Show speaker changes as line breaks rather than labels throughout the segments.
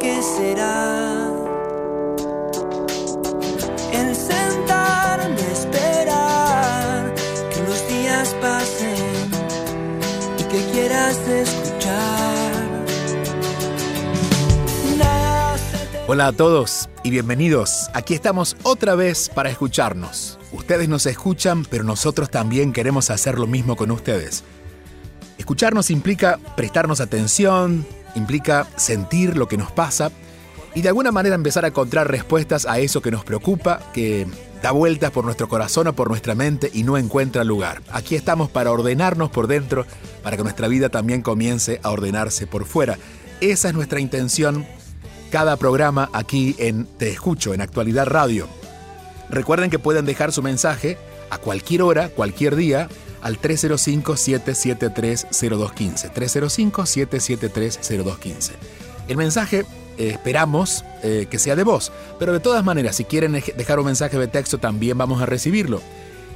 que será. Esperar que los días pasen y que quieras escuchar.
Hola a todos y bienvenidos. Aquí estamos otra vez para escucharnos. Ustedes nos escuchan, pero nosotros también queremos hacer lo mismo con ustedes. Escucharnos implica prestarnos atención, implica sentir lo que nos pasa y de alguna manera empezar a encontrar respuestas a eso que nos preocupa, que da vueltas por nuestro corazón o por nuestra mente y no encuentra lugar. Aquí estamos para ordenarnos por dentro, para que nuestra vida también comience a ordenarse por fuera. Esa es nuestra intención cada programa aquí en Te Escucho, en Actualidad Radio. Recuerden que pueden dejar su mensaje a cualquier hora, cualquier día, al 305-773-0215. 305-773-0215. El mensaje eh, esperamos eh, que sea de voz, pero de todas maneras, si quieren dej- dejar un mensaje de texto, también vamos a recibirlo.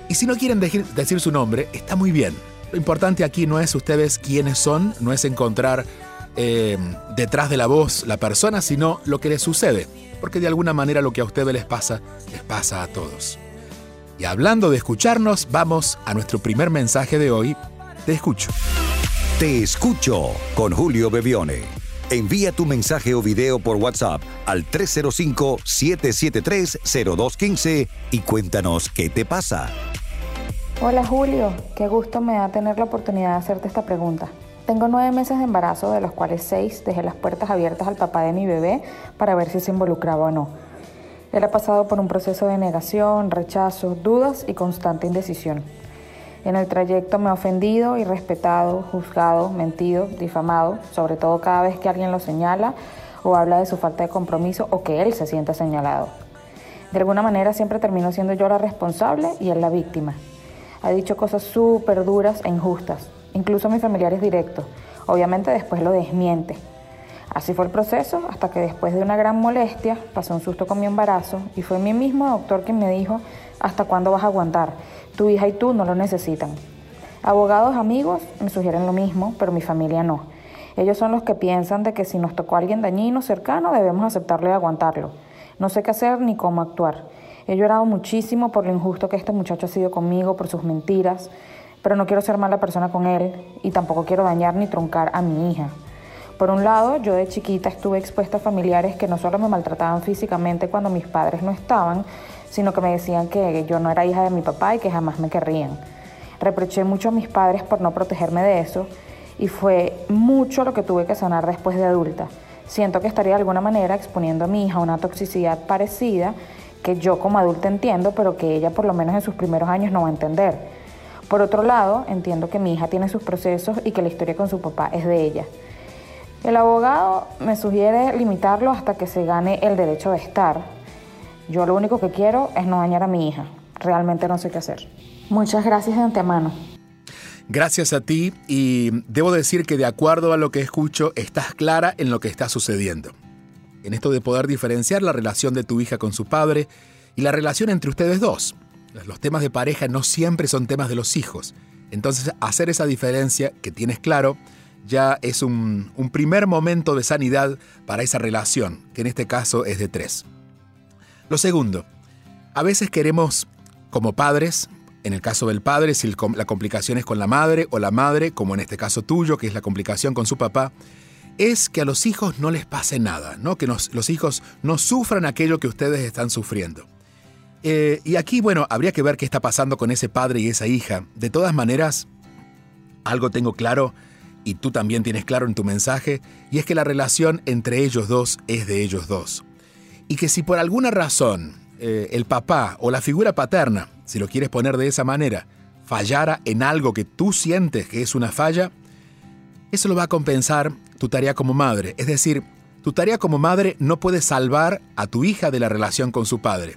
Y si no quieren dej- decir su nombre, está muy bien. Lo importante aquí no es ustedes quiénes son, no es encontrar eh, detrás de la voz la persona, sino lo que les sucede. Porque de alguna manera lo que a ustedes les pasa, les pasa a todos. Y hablando de escucharnos, vamos a nuestro primer mensaje de hoy. Te escucho.
Te escucho con Julio Bebione. Envía tu mensaje o video por WhatsApp al 305-773-0215 y cuéntanos qué te pasa.
Hola Julio, qué gusto me da tener la oportunidad de hacerte esta pregunta. Tengo nueve meses de embarazo, de los cuales seis dejé las puertas abiertas al papá de mi bebé para ver si se involucraba o no. Él ha pasado por un proceso de negación, rechazo, dudas y constante indecisión. En el trayecto me ha ofendido, irrespetado, juzgado, mentido, difamado, sobre todo cada vez que alguien lo señala o habla de su falta de compromiso o que él se sienta señalado. De alguna manera siempre termino siendo yo la responsable y él la víctima. Ha dicho cosas súper duras e injustas, incluso a mis familiares directos. Obviamente después lo desmiente. Así fue el proceso hasta que después de una gran molestia pasó un susto con mi embarazo y fue mi mismo doctor quien me dijo, ¿hasta cuándo vas a aguantar? Tu hija y tú no lo necesitan. Abogados amigos me sugieren lo mismo, pero mi familia no. Ellos son los que piensan de que si nos tocó alguien dañino cercano debemos aceptarlo y aguantarlo. No sé qué hacer ni cómo actuar. He llorado muchísimo por lo injusto que este muchacho ha sido conmigo, por sus mentiras, pero no quiero ser mala persona con él y tampoco quiero dañar ni truncar a mi hija. Por un lado, yo de chiquita estuve expuesta a familiares que no solo me maltrataban físicamente cuando mis padres no estaban, sino que me decían que yo no era hija de mi papá y que jamás me querrían. Reproché mucho a mis padres por no protegerme de eso y fue mucho lo que tuve que sanar después de adulta. Siento que estaría de alguna manera exponiendo a mi hija a una toxicidad parecida que yo como adulta entiendo, pero que ella por lo menos en sus primeros años no va a entender. Por otro lado, entiendo que mi hija tiene sus procesos y que la historia con su papá es de ella. El abogado me sugiere limitarlo hasta que se gane el derecho de estar. Yo lo único que quiero es no dañar a mi hija. Realmente no sé qué hacer. Muchas gracias de antemano.
Gracias a ti y debo decir que de acuerdo a lo que escucho, estás clara en lo que está sucediendo. En esto de poder diferenciar la relación de tu hija con su padre y la relación entre ustedes dos. Los temas de pareja no siempre son temas de los hijos. Entonces, hacer esa diferencia que tienes claro ya es un, primer momento de sanidad para esa relación, que en este caso es de tres. Lo segundo, a veces queremos, como padres, en el caso del padre, si la complicación es con la madre o la madre, como en este caso tuyo, que es la complicación con su papá, es que a los hijos no les pase nada, ¿no? que los hijos no sufran aquello que ustedes están sufriendo. Eh, y aquí, bueno, habría que ver qué está pasando con ese padre y esa hija. De todas maneras, algo tengo claro, y tú también tienes claro en tu mensaje, y es que la relación entre ellos dos es de ellos dos. Y que si por alguna razón eh, el papá o la figura paterna, si lo quieres poner de esa manera, fallara en algo que tú sientes que es una falla, eso lo va a compensar tu tarea como madre. Es decir, Tu tarea como madre no puede salvar a tu hija de la relación con su padre.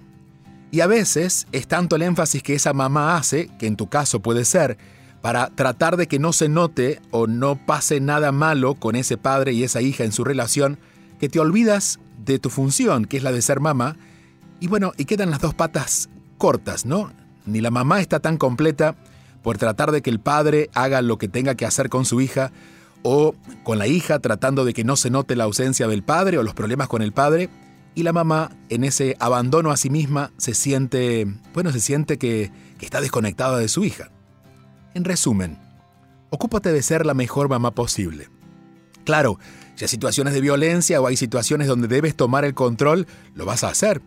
Y a veces es tanto el énfasis que esa mamá hace, que en tu caso puede ser, para tratar de que no se note o no pase nada malo con ese padre y esa hija en su relación, que te olvidas de tu función, que es la de ser mamá, y bueno, y quedan las dos patas cortas, ¿no? Ni la mamá está tan completa por tratar de que el padre haga lo que tenga que hacer con su hija, o con la hija tratando de que no se note la ausencia del padre o los problemas con el padre, y la mamá en ese abandono a sí misma se siente, bueno, se siente que, está desconectada de su hija. En resumen, ocúpate de ser la mejor mamá posible. Claro, si hay situaciones de violencia o hay situaciones donde debes tomar el control, lo vas a hacer,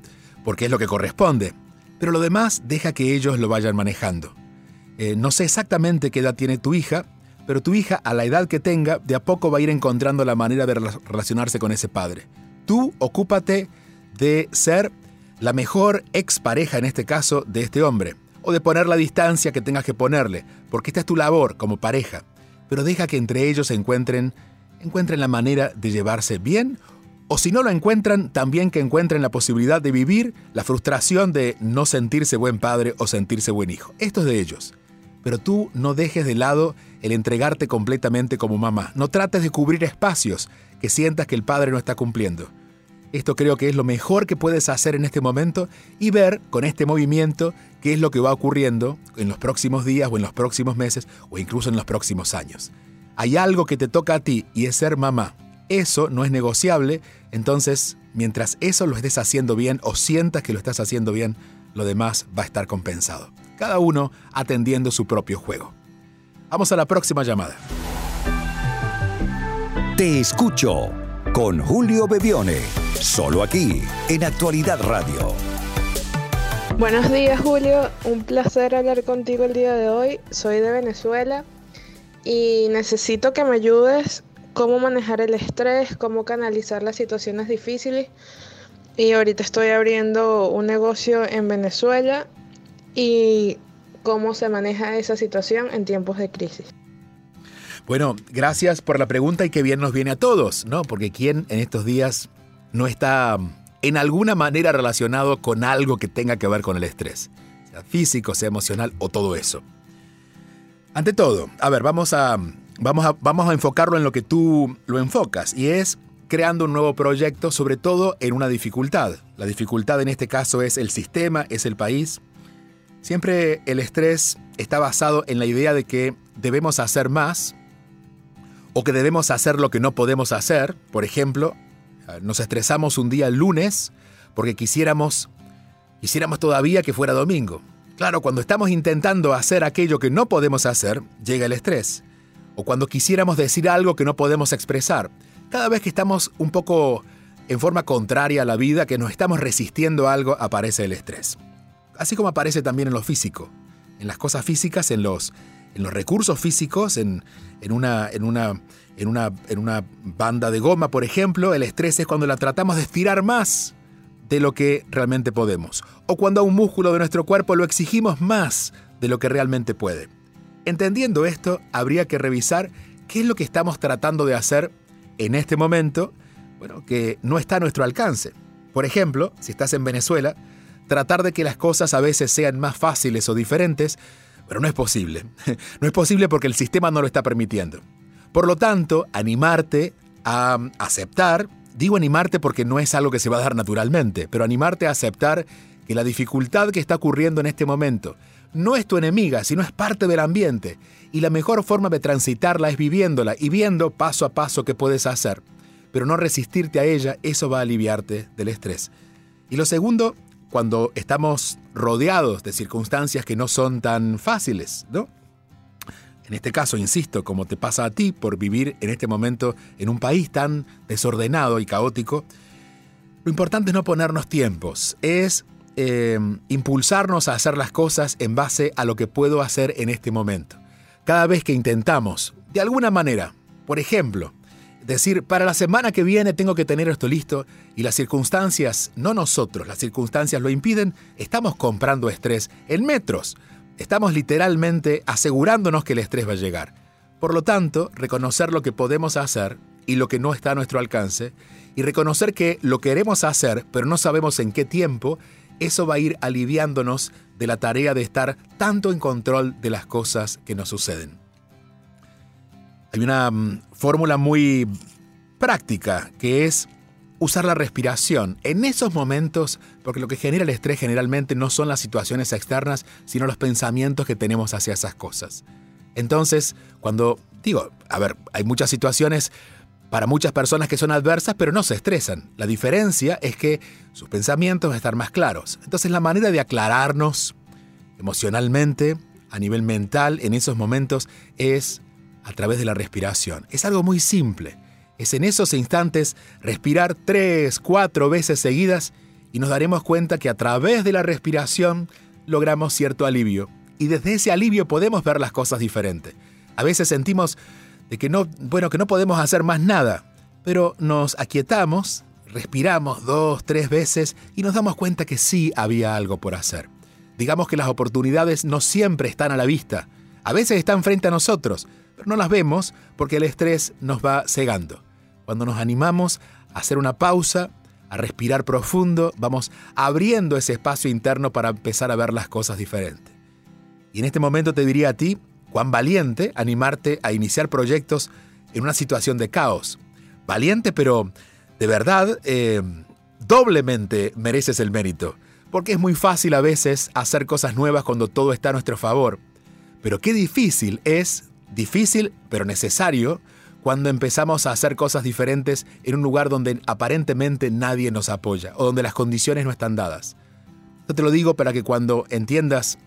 porque es lo que corresponde. Pero lo demás deja que ellos lo vayan manejando. Eh, no sé exactamente qué edad tiene tu hija, pero tu hija a la edad que tenga, de a poco va a ir encontrando la manera de relacionarse con ese padre. Tú ocúpate de ser la mejor expareja en este caso de este hombre, o de poner la distancia que tengas que ponerle, porque esta es tu labor como pareja. Pero deja que entre ellos se encuentren, encuentren la manera de llevarse bien o si no lo encuentran, también que encuentren la posibilidad de vivir la frustración de no sentirse buen padre o sentirse buen hijo. Esto es de ellos. Pero tú no dejes de lado el entregarte completamente como mamá. No trates de cubrir espacios que sientas que el padre no está cumpliendo. Esto creo que es lo mejor que puedes hacer en este momento y ver con este movimiento qué es lo que va ocurriendo en los próximos días o en los próximos meses o incluso en los próximos años. Hay algo que te toca a ti y es ser mamá eso no es negociable, entonces mientras eso lo estés haciendo bien o sientas que lo estás haciendo bien, lo demás va a estar compensado. Cada uno atendiendo su propio juego. Vamos a la próxima llamada.
Te escucho con Julio Bebione, solo aquí en Actualidad Radio.
Buenos días Julio, un placer hablar contigo el día de hoy. Soy de Venezuela y necesito que me ayudes cómo manejar el estrés, cómo canalizar las situaciones difíciles. Y ahorita estoy abriendo un negocio en Venezuela y cómo se maneja esa situación en tiempos de crisis.
Bueno, gracias por la pregunta y qué bien nos viene a todos, ¿no? Porque quién en estos días no está en alguna manera relacionado con algo que tenga que ver con el estrés, sea físico, sea emocional o todo eso. Ante todo, a ver, vamos a vamos a, vamos a enfocarlo en lo que tú lo enfocas y es creando un nuevo proyecto, sobre todo en una dificultad. La dificultad en este caso es el sistema, es el país. Siempre el estrés está basado en la idea de que debemos hacer más o que debemos hacer lo que no podemos hacer. Por ejemplo, nos estresamos un día el lunes porque quisiéramos, quisiéramos todavía que fuera domingo. Claro, cuando estamos intentando hacer aquello que no podemos hacer, llega el estrés o cuando quisiéramos decir algo que no podemos expresar. Cada vez que estamos un poco en forma contraria a la vida, que nos estamos resistiendo a algo, aparece el estrés. Así como aparece también en lo físico, en las cosas físicas, en los, en los recursos físicos, en, en, una, en, una, en, una, en una banda de goma, por ejemplo, el estrés es cuando la tratamos de estirar más de lo que realmente podemos, o cuando a un músculo de nuestro cuerpo lo exigimos más de lo que realmente puede. Entendiendo esto, habría que revisar qué es lo que estamos tratando de hacer en este momento, bueno, que no está a nuestro alcance. Por ejemplo, si estás en Venezuela, tratar de que las cosas a veces sean más fáciles o diferentes, pero no es posible. No es posible porque el sistema no lo está permitiendo. Por lo tanto, animarte a aceptar, digo animarte porque no es algo que se va a dar naturalmente, pero animarte a aceptar que la dificultad que está ocurriendo en este momento no es tu enemiga, sino es parte del ambiente. Y la mejor forma de transitarla es viviéndola y viendo paso a paso qué puedes hacer. Pero no resistirte a ella, eso va a aliviarte del estrés. Y lo segundo, cuando estamos rodeados de circunstancias que no son tan fáciles, ¿no? En este caso, insisto, como te pasa a ti por vivir en este momento en un país tan desordenado y caótico, lo importante es no ponernos tiempos, es Em, impulsarnos a hacer las cosas en base a lo que puedo hacer en este momento. Cada vez que intentamos, de alguna manera, por ejemplo, decir, para la semana que viene tengo que tener esto listo y las circunstancias, no nosotros, las circunstancias lo impiden, estamos comprando estrés en metros. Estamos literalmente asegurándonos que el estrés va a llegar. Por lo tanto, reconocer lo que podemos hacer y lo que no está a nuestro alcance y reconocer que lo queremos hacer, pero no sabemos en qué tiempo, eso va a ir aliviándonos de la tarea de estar tanto en control de las cosas que nos suceden. Hay una mm, fórmula muy práctica que es usar la respiración en esos momentos, porque lo que genera el estrés generalmente no son las situaciones externas, sino los pensamientos que tenemos hacia esas cosas. Entonces, cuando digo, a ver, hay muchas situaciones para muchas personas que son adversas, pero no se estresan. La diferencia es que sus pensamientos van a estar más claros. Entonces, la manera de aclararnos emocionalmente, a nivel mental, en esos momentos, es a través de la respiración. Es algo muy simple es en esos instantes respirar tres, cuatro veces seguidas y nos daremos cuenta que a través de la respiración logramos cierto alivio. Y desde ese alivio podemos ver las cosas diferentes. A veces sentimos de que no, bueno, que no podemos hacer más nada, pero nos aquietamos, respiramos dos, tres veces y nos damos cuenta que sí había algo por hacer. Digamos que las oportunidades no siempre están a la vista. A veces están frente a nosotros, pero no las vemos porque el estrés nos va cegando. Cuando nos animamos a hacer una pausa, a respirar profundo, vamos abriendo ese espacio interno para empezar a ver las cosas diferentes. Y en este momento te diría a ti, cuán valiente animarte a iniciar proyectos en una situación de caos. Valiente, pero de verdad, eh, doblemente mereces el mérito. Porque es muy fácil a veces hacer cosas nuevas cuando todo está a nuestro favor. Pero qué difícil es, difícil pero necesario, cuando empezamos a hacer cosas diferentes en un lugar donde aparentemente nadie nos apoya o donde las condiciones no están dadas. Yo te lo digo para que cuando entiendas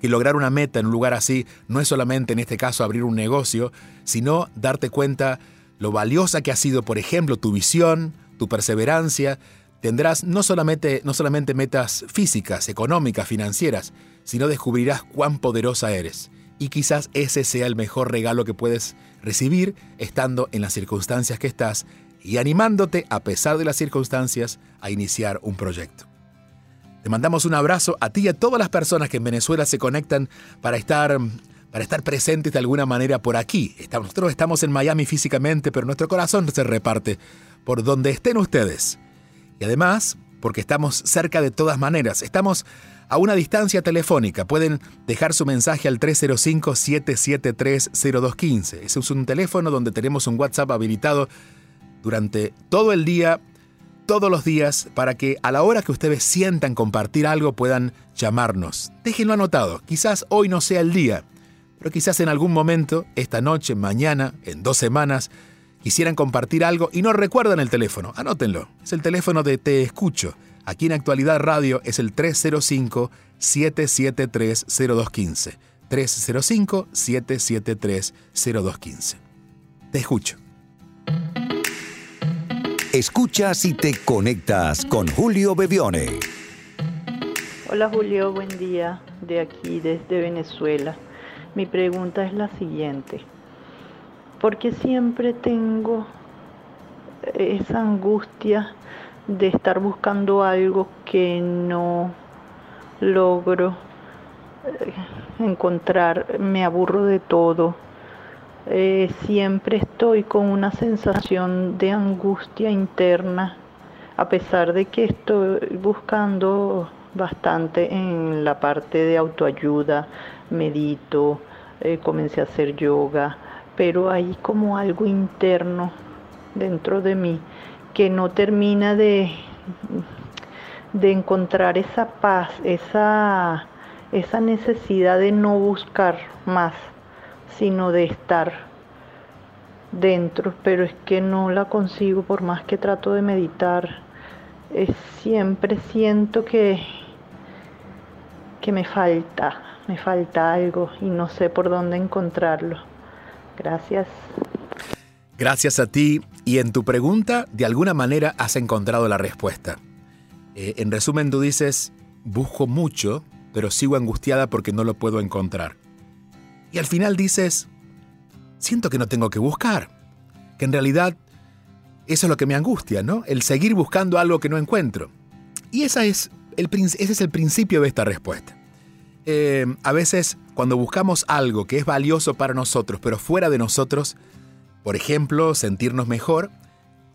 que lograr una meta en un lugar así no es solamente en este caso abrir un negocio, sino darte cuenta lo valiosa que ha sido, por ejemplo, tu visión, tu perseverancia, tendrás no solamente, no solamente metas físicas, económicas, financieras, sino descubrirás cuán poderosa eres y quizás ese sea el mejor regalo que puedes recibir estando en las circunstancias que estás y animándote a pesar de las circunstancias a iniciar un proyecto. Te mandamos un abrazo a ti y a todas las personas que en Venezuela se conectan para estar, para estar presentes de alguna manera por aquí. Nosotros estamos en Miami físicamente, pero nuestro corazón se reparte por donde estén ustedes. Y además, porque estamos cerca de todas maneras. Estamos a una distancia telefónica. Pueden dejar su mensaje al 305-773-0215. Ese es un teléfono donde tenemos un WhatsApp habilitado durante todo el día, todos los días, para que a la hora que ustedes sientan compartir algo puedan llamarnos. Déjenlo anotado. Quizás hoy no sea el día, pero quizás en algún momento, esta noche, mañana, en dos semanas, quisieran compartir algo y no recuerdan el teléfono. Anótenlo. Es el teléfono de Te Escucho Aquí en Actualidad Radio es el 305-773-0215. 305-773-0215. Te escucho.
Escuchas y te conectas con Julio Bebione.
Hola Julio, buen día de aquí desde Venezuela. Mi pregunta es la siguiente. ¿Por qué siempre tengo esa angustia de estar buscando algo que no logro eh, encontrar, me aburro de todo. Eh, siempre estoy con una sensación de angustia interna, a pesar de que estoy buscando bastante en la parte de autoayuda, medito, eh, comencé a hacer yoga, pero hay como algo interno dentro de mí que no termina de, de encontrar esa paz, esa, esa necesidad de no buscar más, sino de estar dentro, pero es que no la consigo por más que trato de meditar. siempre siento que, que me falta, me falta algo y no sé por dónde encontrarlo. Gracias.
Gracias a ti y en tu pregunta de alguna manera has encontrado la respuesta. Eh, en resumen, tú dices, busco mucho, pero sigo angustiada porque no lo puedo encontrar. Y al final dices, siento que no tengo que buscar, que en realidad eso es lo que me angustia, ¿no? El seguir buscando algo que no encuentro. Y esa es el, ese es el principio de esta respuesta. Eh, a veces, cuando buscamos algo que es valioso para nosotros, pero fuera de nosotros, por ejemplo, sentirnos mejor,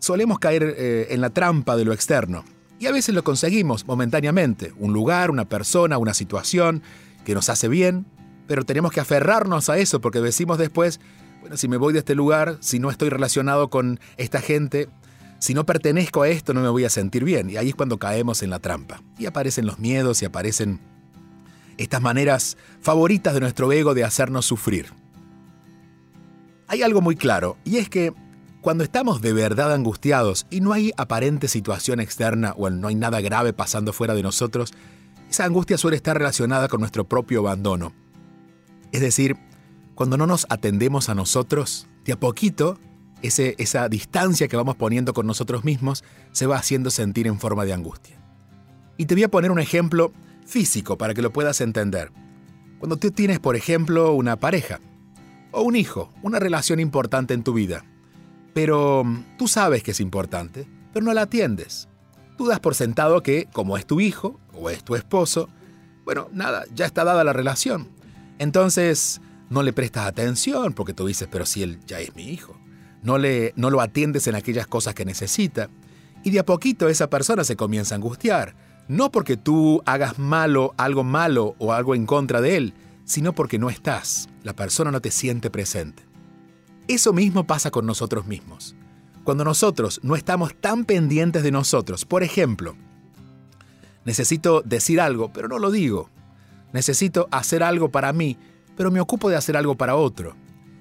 solemos caer eh, en la trampa de lo externo. Y a veces lo conseguimos momentáneamente, un lugar, una persona, una situación que nos hace bien, pero tenemos que aferrarnos a eso porque decimos después, bueno, si me voy de este lugar, si no estoy relacionado con esta gente, si no pertenezco a esto no me voy a sentir bien. Y ahí es cuando caemos en la trampa. Y aparecen los miedos y aparecen estas maneras favoritas de nuestro ego de hacernos sufrir. Hay algo muy claro, y es que cuando estamos de verdad angustiados y no hay aparente situación externa o no hay nada grave pasando fuera de nosotros, esa angustia suele estar relacionada con nuestro propio abandono. Es decir, cuando no nos atendemos a nosotros, de a poquito, ese, esa distancia que vamos poniendo con nosotros mismos se va haciendo sentir en forma de angustia. Y te voy a poner un ejemplo físico para que lo puedas entender. Cuando tú tienes, por ejemplo, una pareja o un hijo, una relación importante en tu vida, pero mm, tú sabes que es importante, pero no la atiendes. Tú das por sentado que, como es tu hijo o es tu esposo, bueno, nada, ya está dada la relación. Entonces, no le prestas atención porque tú dices, pero si él ya es mi hijo. No, le, no lo atiendes en aquellas cosas que necesita. Y de a poquito esa persona se comienza a angustiar. No porque tú hagas malo, algo malo o algo en contra de él, sino porque no estás. La persona no te siente presente. Eso mismo pasa con nosotros mismos. Cuando nosotros no estamos tan pendientes de nosotros, por ejemplo, necesito decir algo, pero no lo digo. Necesito hacer algo para mí, pero me ocupo de hacer algo para otro.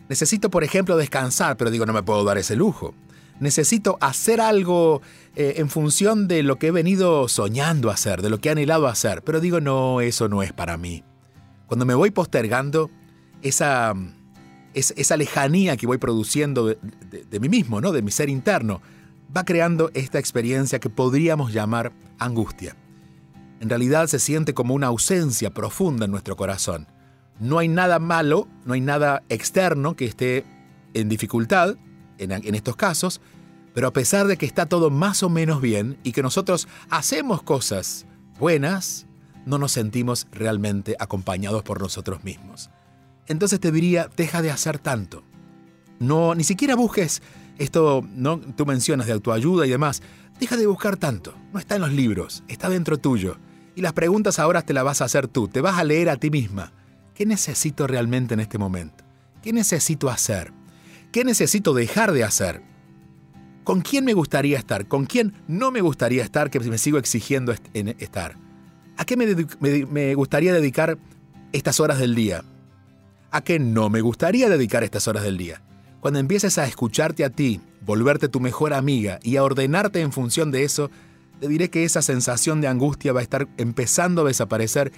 Necesito, por ejemplo, descansar, pero digo, no me puedo dar ese lujo. Necesito hacer algo eh, en función de lo que he venido soñando hacer, de lo que he anhelado hacer, pero digo, no, eso no es para mí. Cuando me voy postergando, esa esa lejanía que voy produciendo de, mí mismo, ¿no? de mi ser interno, va creando esta experiencia que podríamos llamar angustia. En realidad se siente como una ausencia profunda en nuestro corazón. No hay nada malo, no hay nada externo que esté en dificultad en, en estos casos, pero a pesar de que está todo más o menos bien y que nosotros hacemos cosas buenas, no nos sentimos realmente acompañados por nosotros mismos entonces te diría, deja de hacer tanto. No, ni siquiera busques esto, ¿no? Tú mencionas de autoayuda y demás. Deja de buscar tanto. No está en los libros, está dentro tuyo. Y las preguntas ahora te las vas a hacer tú. Te vas a leer a ti misma. ¿Qué necesito realmente en este momento? ¿Qué necesito hacer? ¿Qué necesito dejar de hacer? ¿Con quién me gustaría estar? ¿Con quién no me gustaría estar que me sigo exigiendo estar? ¿A qué me gustaría dedicar estas horas del día? a qué no me gustaría dedicar estas horas del día. Cuando empieces a escucharte a ti, volverte tu mejor amiga y a ordenarte en función de eso, te diré que esa sensación de angustia va a estar empezando a desaparecer.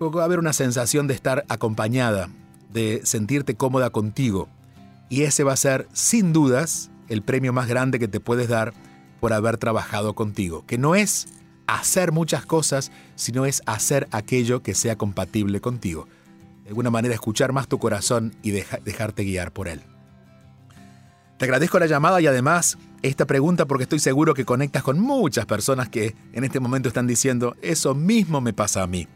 Va a haber una sensación de estar acompañada, de sentirte cómoda contigo. Y ese va a ser, sin dudas, el premio más grande que te puedes dar por haber trabajado contigo, que no es hacer muchas cosas, sino es hacer aquello que sea compatible contigo de alguna manera escuchar más tu corazón y dejarte guiar por él. Te agradezco la llamada y además esta pregunta porque estoy seguro que conectas con muchas personas que en este momento están diciendo, eso mismo me pasa a mí.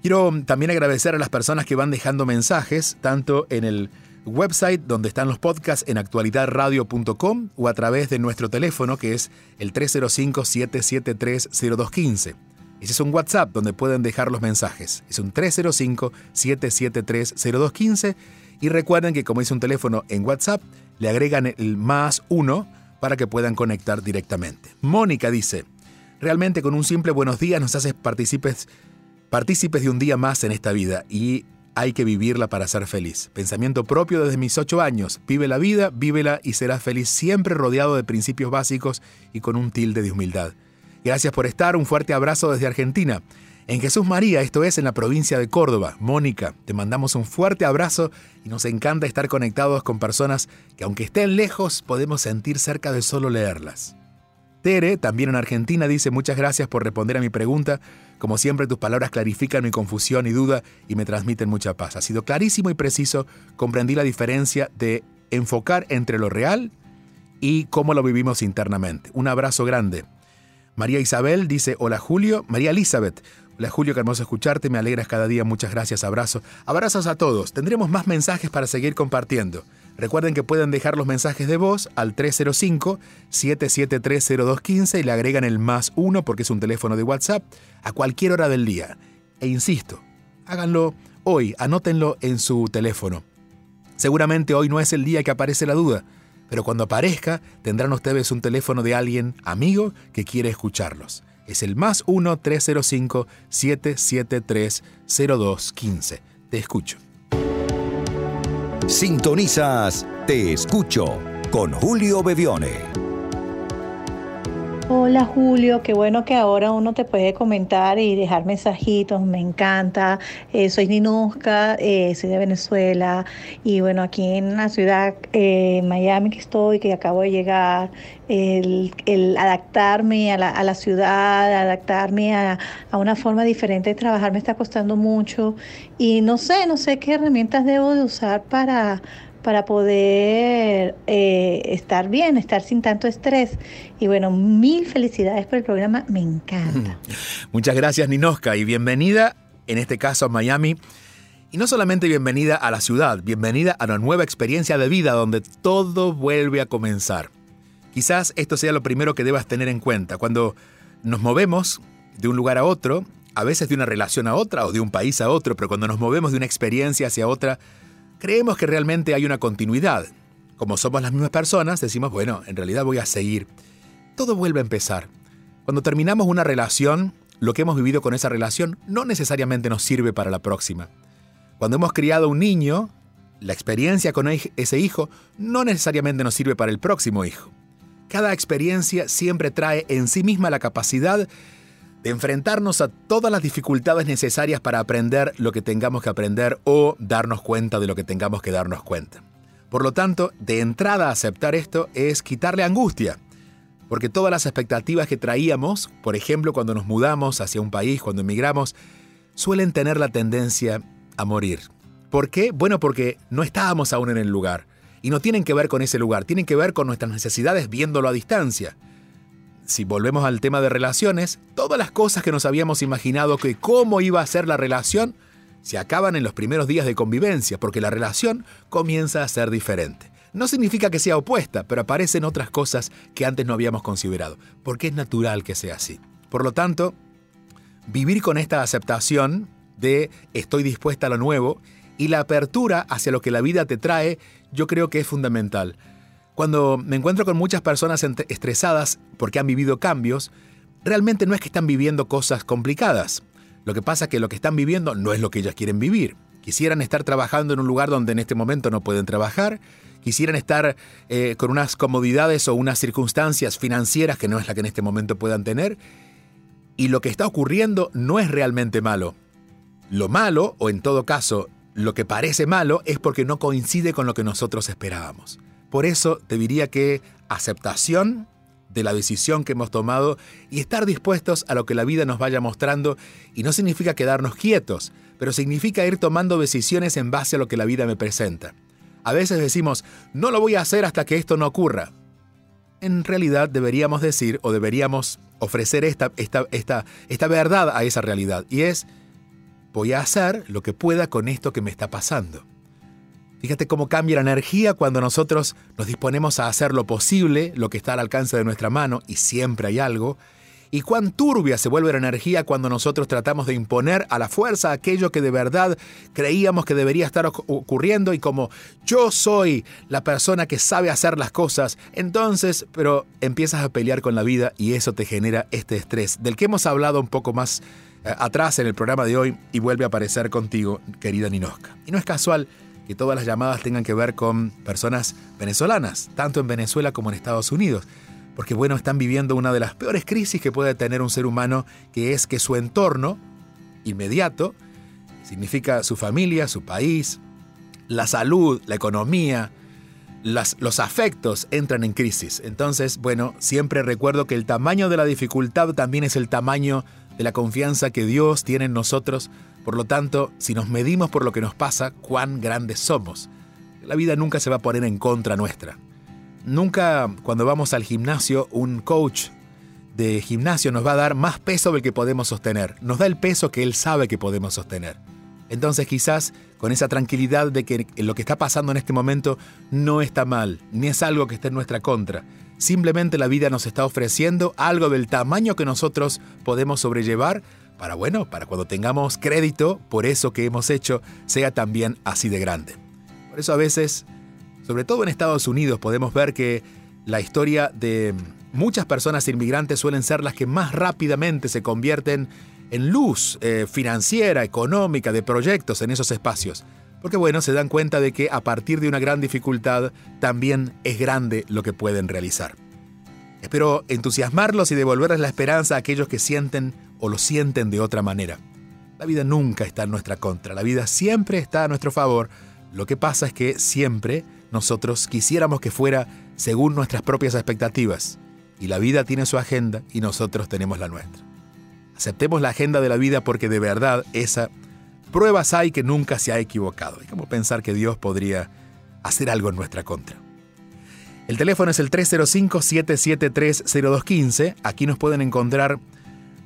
Quiero también agradecer a las personas que van dejando mensajes, tanto en el website donde están los podcasts en actualidadradio.com o a través de nuestro teléfono que es el 305-773-0215. Ese es un WhatsApp donde pueden dejar los mensajes. Es un 305-773-0215. Y recuerden que como es un teléfono en WhatsApp, le agregan el más uno para que puedan conectar directamente. Mónica dice, realmente con un simple buenos días nos haces partícipes, partícipes de un día más en esta vida y hay que vivirla para ser feliz. Pensamiento propio desde mis ocho años. Vive la vida, vívela y serás feliz siempre rodeado de principios básicos y con un tilde de humildad. Gracias por estar, un fuerte abrazo desde Argentina. En Jesús María, esto es en la provincia de Córdoba. Mónica, te mandamos un fuerte abrazo y nos encanta estar conectados con personas que aunque estén lejos podemos sentir cerca de solo leerlas. Tere, también en Argentina, dice muchas gracias por responder a mi pregunta. Como siempre, tus palabras clarifican mi confusión y duda y me transmiten mucha paz. Ha sido clarísimo y preciso. Comprendí la diferencia de enfocar entre lo real y cómo lo vivimos internamente. Un abrazo grande. María Isabel dice, hola Julio. María Elizabeth, hola Julio, qué hermoso escucharte, me alegras cada día, muchas gracias, abrazo. Abrazos a todos, tendremos más mensajes para seguir compartiendo. Recuerden que pueden dejar los mensajes de voz al 305-7730215 y le agregan el más uno porque es un teléfono de WhatsApp a cualquier hora del día. E insisto, háganlo hoy, anótenlo en su teléfono. Seguramente hoy no es el día que aparece la duda, pero cuando aparezca tendrán ustedes un teléfono de alguien amigo que quiere escucharlos. Es el más 1-305-773-0215. Te escucho.
Sintonizas Te Escucho con Julio Bevione.
Hola Julio, qué bueno que ahora uno te puede comentar y dejar mensajitos, me encanta. Eh, soy Ninuska, eh, soy de Venezuela. Y bueno, aquí en la ciudad, eh, Miami que estoy, que acabo de llegar, el, adaptarme a la, ciudad, adaptarme a, a, una forma diferente de trabajar me está costando mucho. Y no sé, no sé qué herramientas debo de usar para para poder eh, estar bien, estar sin tanto estrés. Y bueno, mil felicidades por el programa, me encanta.
Muchas gracias Ninoska y bienvenida en este caso a Miami. Y no solamente bienvenida a la ciudad, bienvenida a una nueva experiencia de vida donde todo vuelve a comenzar. Quizás esto sea lo primero que debas tener en cuenta. Cuando nos movemos de un lugar a otro, a veces de una relación a otra o de un país a otro, pero cuando nos movemos de una experiencia hacia otra, creemos que realmente hay una continuidad. Como somos las mismas personas, decimos, bueno, en realidad voy a seguir. Todo vuelve a empezar. Cuando terminamos una relación, lo que hemos vivido con esa relación no necesariamente nos sirve para la próxima. Cuando hemos criado un niño, la experiencia con ese hijo no necesariamente nos sirve para el próximo hijo. Cada experiencia siempre trae en sí misma la capacidad de enfrentarnos a todas las dificultades necesarias para aprender lo que tengamos que aprender o darnos cuenta de lo que tengamos que darnos cuenta. Por lo tanto, de entrada aceptar esto es quitarle angustia, porque todas las expectativas que traíamos, por ejemplo cuando nos mudamos hacia un país, cuando emigramos, suelen tener la tendencia a morir. ¿Por qué? Bueno, porque no estábamos aún en el lugar. Y no tienen que ver con ese lugar, tienen que ver con nuestras necesidades viéndolo a distancia si volvemos al tema de relaciones, todas las cosas que nos habíamos imaginado que cómo iba a ser la relación, se acaban en los primeros días de convivencia, porque la relación comienza a ser diferente. No significa que sea opuesta, pero aparecen otras cosas que antes no habíamos considerado, porque es natural que sea así. Por lo tanto, vivir con esta aceptación de estoy dispuesta a lo nuevo y la apertura hacia lo que la vida te trae, yo creo que es fundamental. Cuando me encuentro con muchas personas estresadas porque han vivido cambios, realmente no es que están viviendo cosas complicadas. Lo que pasa es que lo que están viviendo no es lo que ellas quieren vivir. Quisieran estar trabajando en un lugar donde en este momento no pueden trabajar, quisieran estar eh, con unas comodidades o unas circunstancias financieras que no es la que en este momento puedan tener, y lo que está ocurriendo no es realmente malo. Lo malo, o en todo caso, lo que parece malo, es porque no coincide con lo que nosotros esperábamos. Por eso te diría que aceptación de la decisión que hemos tomado y estar dispuestos a lo que la vida nos vaya mostrando y no significa quedarnos quietos, pero significa ir tomando decisiones en base a lo que la vida me presenta. A veces decimos, no lo voy a hacer hasta que esto no ocurra. En realidad deberíamos decir o deberíamos ofrecer esta, esta, esta, esta verdad a esa realidad y es, voy a hacer lo que pueda con esto que me está pasando. Fíjate cómo cambia la energía cuando nosotros nos disponemos a hacer lo posible, lo que está al alcance de nuestra mano, y siempre hay algo, y cuán turbia se vuelve la energía cuando nosotros tratamos de imponer a la fuerza aquello que de verdad creíamos que debería estar ocurriendo y como yo soy la persona que sabe hacer las cosas, entonces, pero empiezas a pelear con la vida y eso te genera este estrés del que hemos hablado un poco más eh, atrás en el programa de hoy y vuelve a aparecer contigo, querida Ninoska. Y no es casual que todas las llamadas tengan que ver con personas venezolanas, tanto en Venezuela como en Estados Unidos. Porque bueno, están viviendo una de las peores crisis que puede tener un ser humano, que es que su entorno inmediato, significa su familia, su país, la salud, la economía, los afectos entran en crisis. Entonces, bueno, siempre recuerdo que el tamaño de la dificultad también es el tamaño de la confianza que Dios tiene en nosotros por lo tanto, si nos medimos por lo que nos pasa, cuán grandes somos. La vida nunca se va a poner en contra nuestra. Nunca cuando vamos al gimnasio, un coach de gimnasio nos va a dar más peso del que podemos sostener. Nos da el peso que él sabe que podemos sostener. Entonces quizás con esa tranquilidad de que lo que está pasando en este momento no está mal, ni es algo que esté en nuestra contra. Simplemente la vida nos está ofreciendo algo del tamaño que nosotros podemos sobrellevar para, bueno, para cuando tengamos crédito por eso que hemos hecho, sea también así de grande. Por eso a veces, sobre todo en Estados Unidos, podemos ver que la historia de muchas personas inmigrantes suelen ser las que más rápidamente se convierten en luz eh, financiera, económica, de proyectos en esos espacios. Porque bueno, se dan cuenta de que a partir de una gran dificultad también es grande lo que pueden realizar. Espero entusiasmarlos y devolverles la esperanza a aquellos que sienten o lo sienten de otra manera. La vida nunca está en nuestra contra, la vida siempre está a nuestro favor. Lo que pasa es que siempre nosotros quisiéramos que fuera según nuestras propias expectativas. Y la vida tiene su agenda y nosotros tenemos la nuestra. Aceptemos la agenda de la vida porque de verdad esa pruebas hay que nunca se ha equivocado. Hay como pensar que Dios podría hacer algo en nuestra contra. El teléfono es el 305-773-0215. Aquí nos pueden encontrar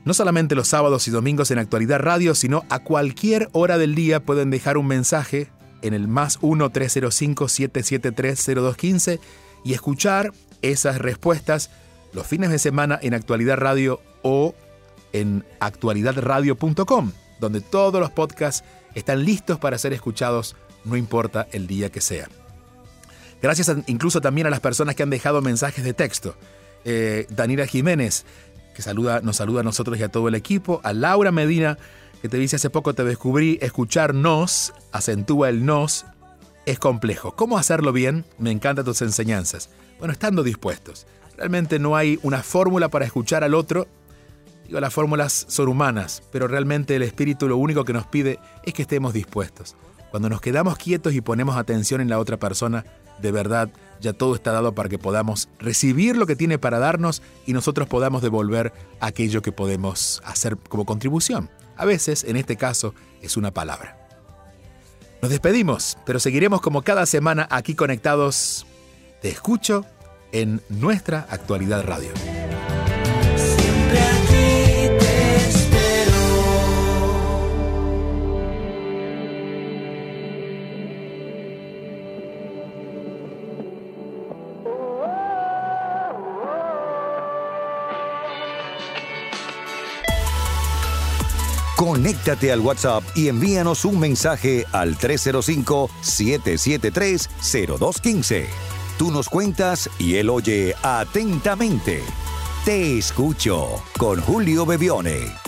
no solamente los sábados y domingos en Actualidad Radio, sino a cualquier hora del día pueden dejar un mensaje en el más 1-305-773-0215 y escuchar esas respuestas los fines de semana en Actualidad Radio o en actualidadradio.com donde todos los podcasts están listos para ser escuchados, no importa el día que sea. Gracias incluso también a las personas que han dejado mensajes de texto. Eh, Jiménez, que saluda, nos saluda a nosotros y a todo el equipo. A Laura Medina, que te dice hace poco te descubrí, escuchar nos, acentúa el nos, es complejo. ¿Cómo hacerlo bien? Me encantan tus enseñanzas. Bueno, estando dispuestos. Realmente no hay una fórmula para escuchar al otro Digo, las fórmulas son humanas, pero realmente el espíritu lo único que nos pide es que estemos dispuestos. Cuando nos quedamos quietos y ponemos atención en la otra persona, de verdad ya todo está dado para que podamos recibir lo que tiene para darnos y nosotros podamos devolver aquello que podemos hacer como contribución. A veces, en este caso, es una palabra. Nos despedimos, pero seguiremos como cada semana aquí conectados. Te escucho en nuestra actualidad radio.
Conéctate al WhatsApp y envíanos un mensaje al 305-773-0215. Tú nos cuentas y él oye atentamente. Te escucho con Julio Bebione.